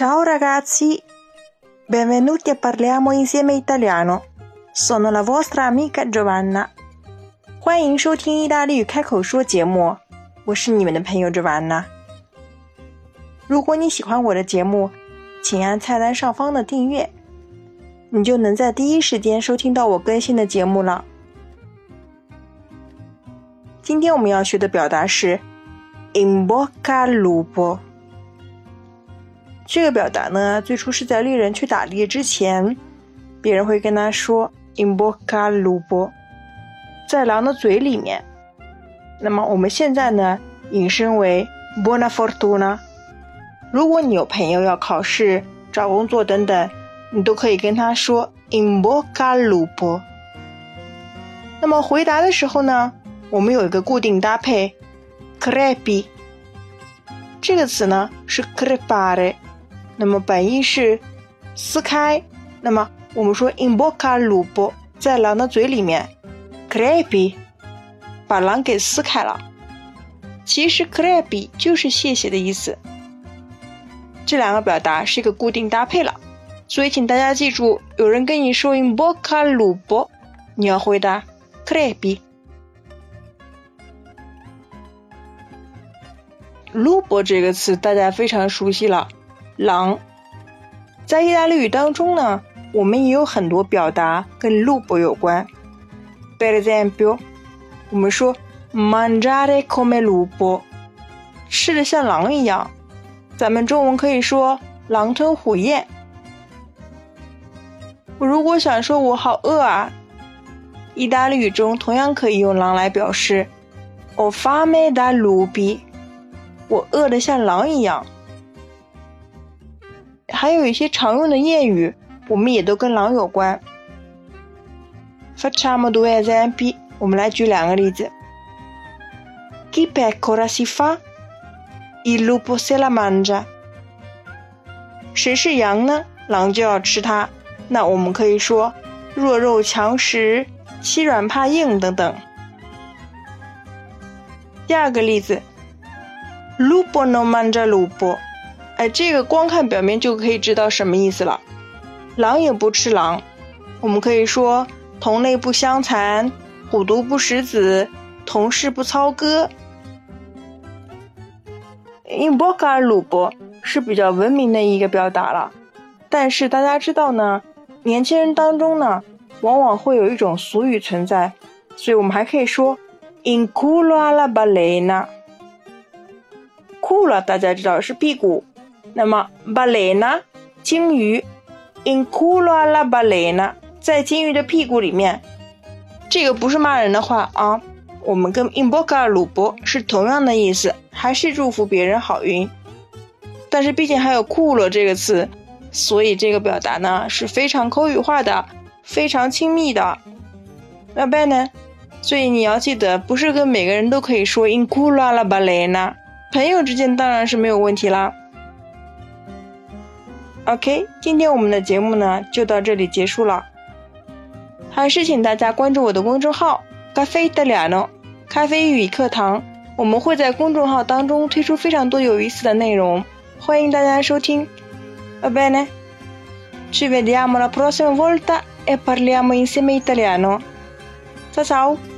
Ciao ragazzi, benvenuti a parliamo insieme italiano. Sono la vostra amica Giovanna. 欢迎收听意大利语开口说节目，我是你们的朋友 Giovanna。如果你喜欢我的节目，请按菜单上方的订阅，你就能在第一时间收听到我更新的节目了。今天我们要学的表达是 “in bocca al lupo”。这个表达呢，最初是在猎人去打猎之前，别人会跟他说 “in bocca al lupo”，在狼的嘴里面。那么我们现在呢，引申为 “buona fortuna”。如果你有朋友要考试、找工作等等，你都可以跟他说 “in bocca al lupo”。那么回答的时候呢，我们有一个固定搭配 “crepi”。这个词呢是 “crepare”。那么本意是撕开，那么我们说 in boca lupo 在狼的嘴里面，crepi，把狼给撕开了。其实 crepi 就是谢谢的意思。这两个表达是一个固定搭配了，所以请大家记住，有人跟你说 in boca lupo 你要回答 crepi。lupo 这个词大家非常熟悉了。狼，在意大利语当中呢，我们也有很多表达跟 lupo 有关。Per esempio，我们说 mangiare come lupo，吃的像狼一样。咱们中文可以说狼吞虎咽。我如果想说我好饿啊，意大利语中同样可以用狼来表示 ho fame da lupi，我饿得像狼一样。还有一些常用的谚语，我们也都跟狼有关。Facciamo due esempi，我们来举两个例子。Chi pecora si fa, il lupo se la mangia。谁是羊呢？狼就要吃它。那我们可以说弱肉强食、欺软怕硬等等。第二个例子，Lupo non mangia lupo。哎，这个光看表面就可以知道什么意思了。狼也不吃狼，我们可以说同类不相残，虎毒不食子，同事不操戈。in bocca al u 是比较文明的一个表达了，但是大家知道呢，年轻人当中呢，往往会有一种俗语存在，所以我们还可以说 in culo alla balena。culo 大家知道是屁股。那么，balena，鲸鱼，in culo la balena 在鲸鱼的屁股里面，这个不是骂人的话啊。我们跟 in boca 鲁博是同样的意思，还是祝福别人好运。但是毕竟还有 culo 这个词，所以这个表达呢是非常口语化的，非常亲密的。那拜呢？所以你要记得，不是跟每个人都可以说 in culo la ballena 朋友之间当然是没有问题啦。OK，今天我们的节目呢就到这里结束了。还是请大家关注我的公众号“咖啡的俩呢”，咖啡语课堂。我们会在公众号当中推出非常多有意思的内容，欢迎大家收听。Va bene? Ci vediamo la prossima volta e parliamo insieme italiano. Ciao ciao!